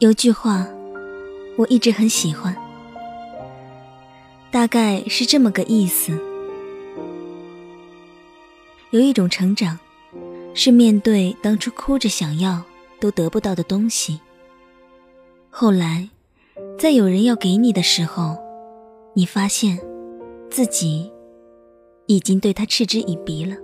有句话，我一直很喜欢，大概是这么个意思：有一种成长，是面对当初哭着想要都得不到的东西，后来，在有人要给你的时候，你发现自己已经对他嗤之以鼻了。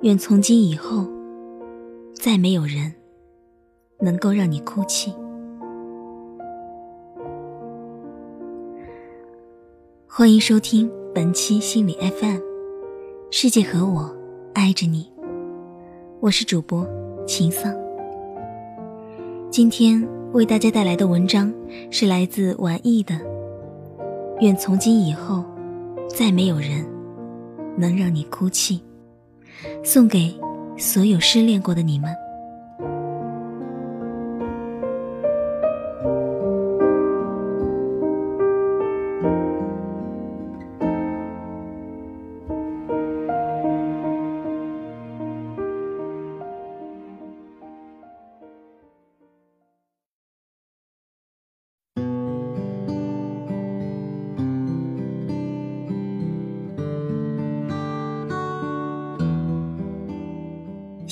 愿从今以后，再没有人。能够让你哭泣。欢迎收听本期心理 FM，世界和我爱着你，我是主播秦桑。今天为大家带来的文章是来自晚意的。愿从今以后，再没有人能让你哭泣。送给所有失恋过的你们。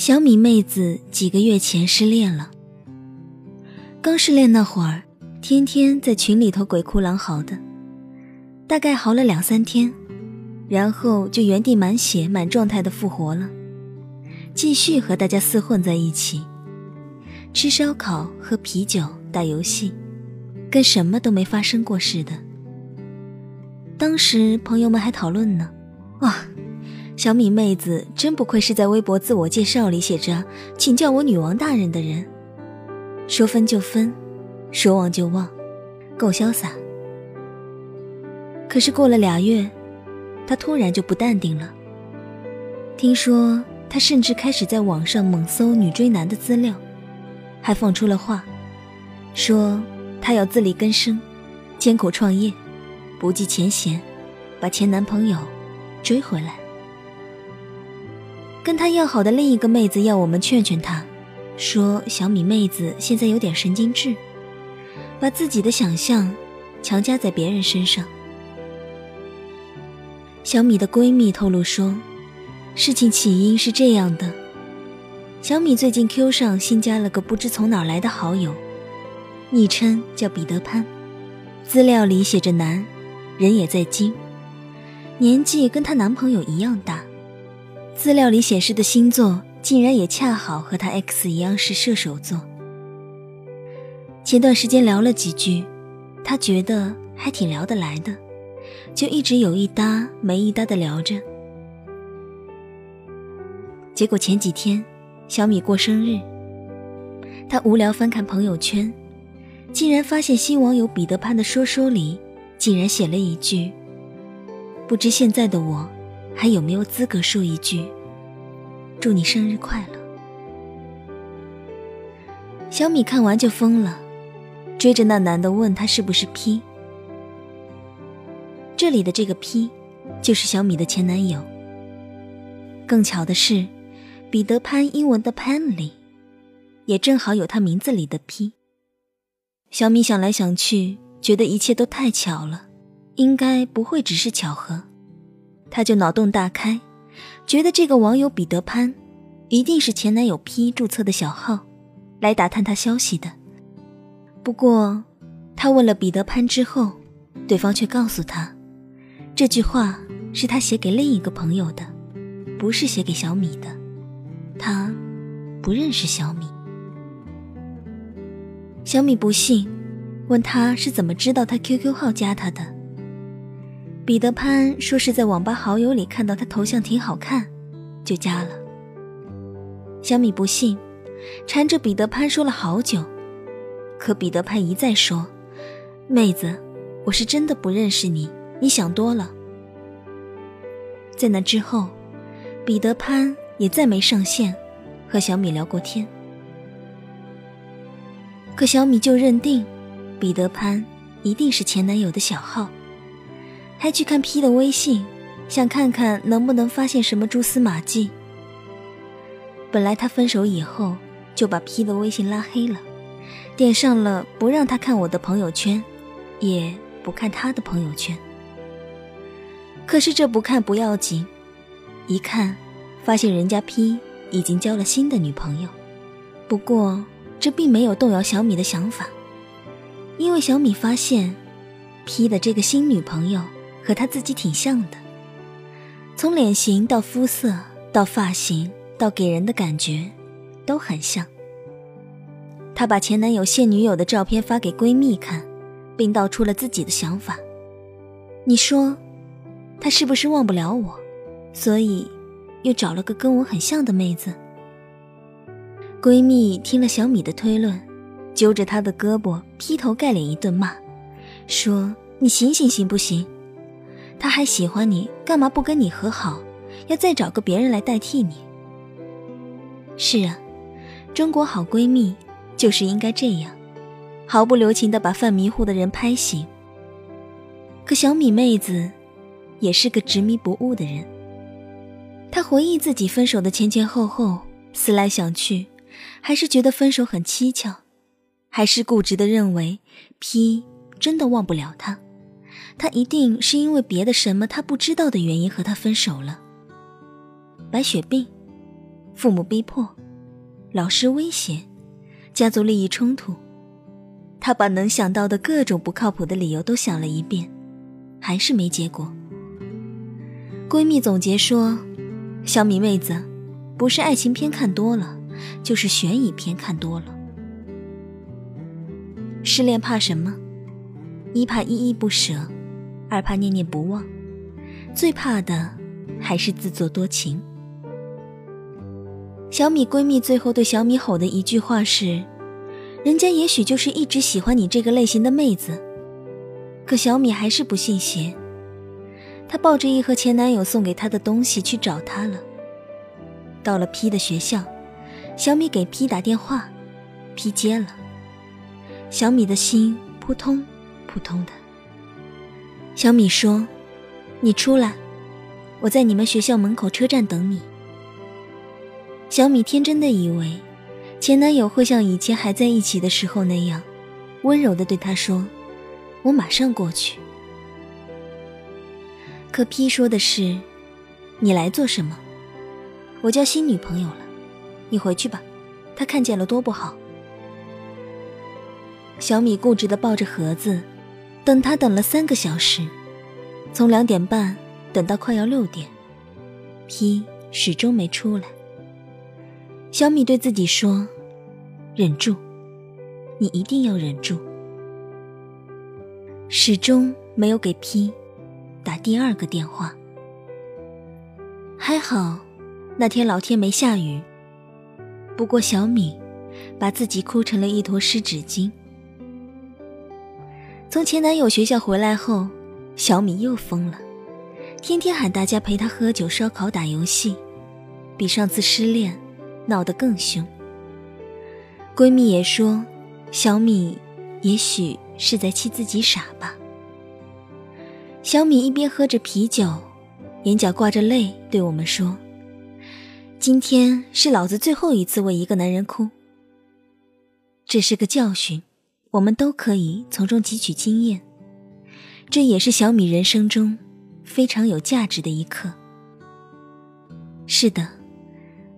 小米妹子几个月前失恋了。刚失恋那会儿，天天在群里头鬼哭狼嚎的，大概嚎了两三天，然后就原地满血满状态的复活了，继续和大家厮混在一起，吃烧烤、喝啤酒、打游戏，跟什么都没发生过似的。当时朋友们还讨论呢，哇！小米妹子真不愧是在微博自我介绍里写着“请叫我女王大人”的人，说分就分，说忘就忘，够潇洒。可是过了俩月，她突然就不淡定了。听说她甚至开始在网上猛搜女追男的资料，还放出了话，说她要自力更生，艰苦创业，不计前嫌，把前男朋友追回来。跟他要好的另一个妹子要我们劝劝他，说小米妹子现在有点神经质，把自己的想象强加在别人身上。小米的闺蜜透露说，事情起因是这样的：小米最近 Q 上新加了个不知从哪儿来的好友，昵称叫彼得潘，资料里写着男，人也在京，年纪跟她男朋友一样大。资料里显示的星座竟然也恰好和他 X 一样是射手座。前段时间聊了几句，他觉得还挺聊得来的，就一直有一搭没一搭的聊着。结果前几天小米过生日，他无聊翻看朋友圈，竟然发现新网友彼得潘的说说里竟然写了一句：“不知现在的我。”还有没有资格说一句“祝你生日快乐”？小米看完就疯了，追着那男的问他是不是 P。这里的这个 P，就是小米的前男友。更巧的是，彼得潘英文的 Pan 里，也正好有他名字里的 P。小米想来想去，觉得一切都太巧了，应该不会只是巧合。他就脑洞大开，觉得这个网友彼得潘，一定是前男友 P 注册的小号，来打探他消息的。不过，他问了彼得潘之后，对方却告诉他，这句话是他写给另一个朋友的，不是写给小米的。他不认识小米。小米不信，问他是怎么知道他 QQ 号加他的。彼得潘说是在网吧好友里看到他头像挺好看，就加了。小米不信，缠着彼得潘说了好久，可彼得潘一再说：“妹子，我是真的不认识你，你想多了。”在那之后，彼得潘也再没上线和小米聊过天。可小米就认定，彼得潘一定是前男友的小号。还去看 P 的微信，想看看能不能发现什么蛛丝马迹。本来他分手以后就把 P 的微信拉黑了，点上了不让他看我的朋友圈，也不看他的朋友圈。可是这不看不要紧，一看，发现人家 P 已经交了新的女朋友。不过这并没有动摇小米的想法，因为小米发现，P 的这个新女朋友和他自己挺像的，从脸型到肤色到发型到给人的感觉，都很像。她把前男友现女友的照片发给闺蜜看，并道出了自己的想法。你说？他是不是忘不了我，所以又找了个跟我很像的妹子？闺蜜听了小米的推论，揪着她的胳膊劈头盖脸一顿骂，说：“你醒醒行不行？他还喜欢你，干嘛不跟你和好，要再找个别人来代替你？”是啊，中国好闺蜜就是应该这样，毫不留情地把犯迷糊的人拍醒。可小米妹子。也是个执迷不悟的人。她回忆自己分手的前前后后，思来想去，还是觉得分手很蹊跷，还是固执的认为 P 真的忘不了他，他一定是因为别的什么他不知道的原因和他分手了。白血病，父母逼迫，老师威胁，家族利益冲突，他把能想到的各种不靠谱的理由都想了一遍，还是没结果。闺蜜总结说：“小米妹子，不是爱情片看多了，就是悬疑片看多了。失恋怕什么？一怕依依不舍，二怕念念不忘，最怕的还是自作多情。”小米闺蜜最后对小米吼的一句话是：“人家也许就是一直喜欢你这个类型的妹子。”可小米还是不信邪。她抱着一盒前男友送给她的东西去找他了。到了 P 的学校，小米给 P 打电话，P 接了。小米的心扑通扑通的。小米说：“你出来，我在你们学校门口车站等你。”小米天真的以为，前男友会像以前还在一起的时候那样，温柔的对她说：“我马上过去。”可 P 说的是：“你来做什么？我交新女朋友了，你回去吧。他看见了多不好。”小米固执的抱着盒子，等他等了三个小时，从两点半等到快要六点，P 始终没出来。小米对自己说：“忍住，你一定要忍住。”始终没有给 P。打第二个电话，还好，那天老天没下雨。不过小米把自己哭成了一坨湿纸巾。从前男友学校回来后，小米又疯了，天天喊大家陪她喝酒、烧烤、打游戏，比上次失恋闹得更凶。闺蜜也说，小米也许是在气自己傻吧。小米一边喝着啤酒，眼角挂着泪，对我们说：“今天是老子最后一次为一个男人哭。这是个教训，我们都可以从中汲取经验。这也是小米人生中非常有价值的一课。是的，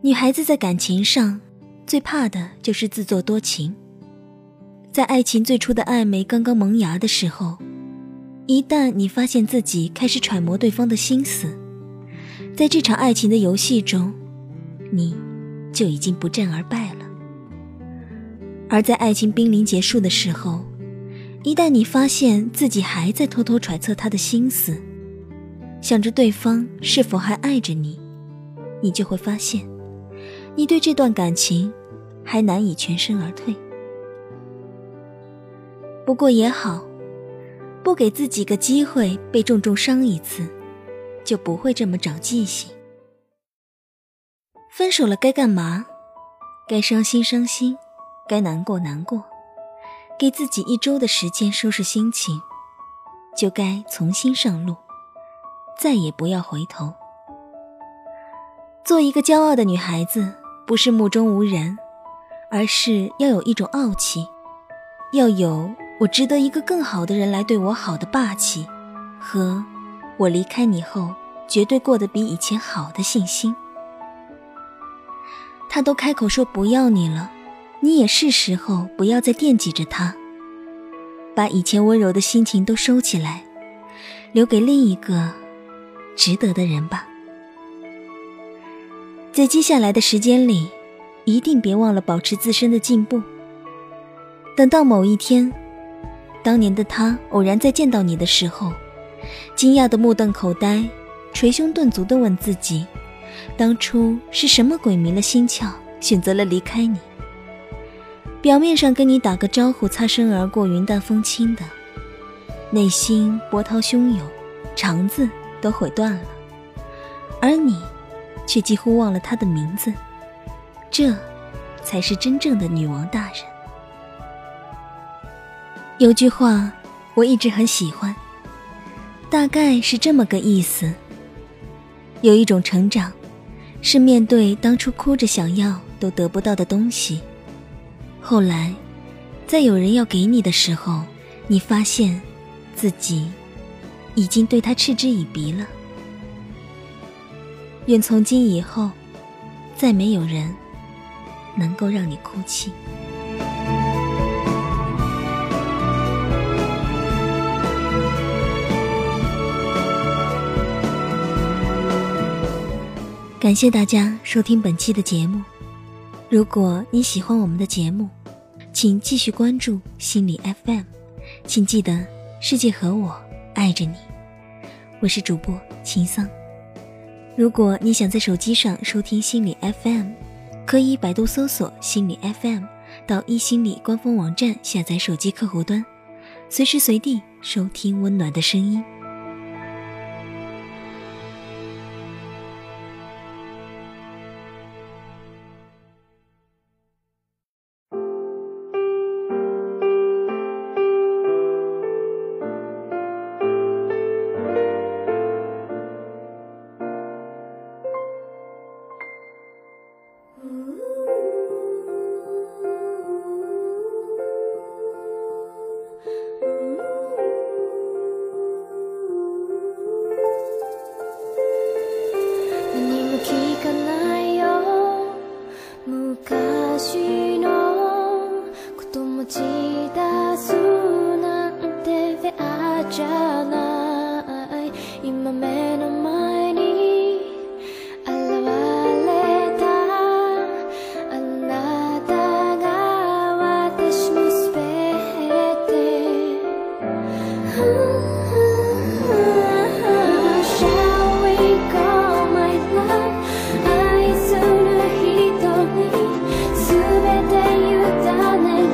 女孩子在感情上最怕的就是自作多情，在爱情最初的暧昧刚刚萌芽的时候。”一旦你发现自己开始揣摩对方的心思，在这场爱情的游戏中，你就已经不战而败了。而在爱情濒临结束的时候，一旦你发现自己还在偷偷揣测他的心思，想着对方是否还爱着你，你就会发现，你对这段感情还难以全身而退。不过也好。不给自己个机会被重重伤一次，就不会这么长记性。分手了该干嘛？该伤心伤心，该难过难过，给自己一周的时间收拾心情，就该重新上路，再也不要回头。做一个骄傲的女孩子，不是目中无人，而是要有一种傲气，要有我值得一个更好的人来对我好的霸气，和我离开你后绝对过得比以前好的信心。他都开口说不要你了，你也是时候不要再惦记着他，把以前温柔的心情都收起来，留给另一个值得的人吧。在接下来的时间里，一定别忘了保持自身的进步。等到某一天，当年的他偶然再见到你的时候，惊讶的目瞪口呆，捶胸顿足的问自己：当初是什么鬼迷了心窍，选择了离开你？表面上跟你打个招呼，擦身而过，云淡风轻的，内心波涛汹涌，肠子都悔断了，而你。却几乎忘了他的名字，这，才是真正的女王大人。有句话，我一直很喜欢，大概是这么个意思：有一种成长，是面对当初哭着想要都得不到的东西，后来，在有人要给你的时候，你发现，自己，已经对他嗤之以鼻了。愿从今以后，再没有人能够让你哭泣。感谢大家收听本期的节目。如果你喜欢我们的节目，请继续关注心理 FM。请记得，世界和我爱着你。我是主播秦桑。如果你想在手机上收听心理 FM，可以百度搜索心理 FM，到一心理官方网站下载手机客户端，随时随地收听温暖的声音。し出すなんてフェアじゃない。今目の前に現れた。あなたが私のすべて That you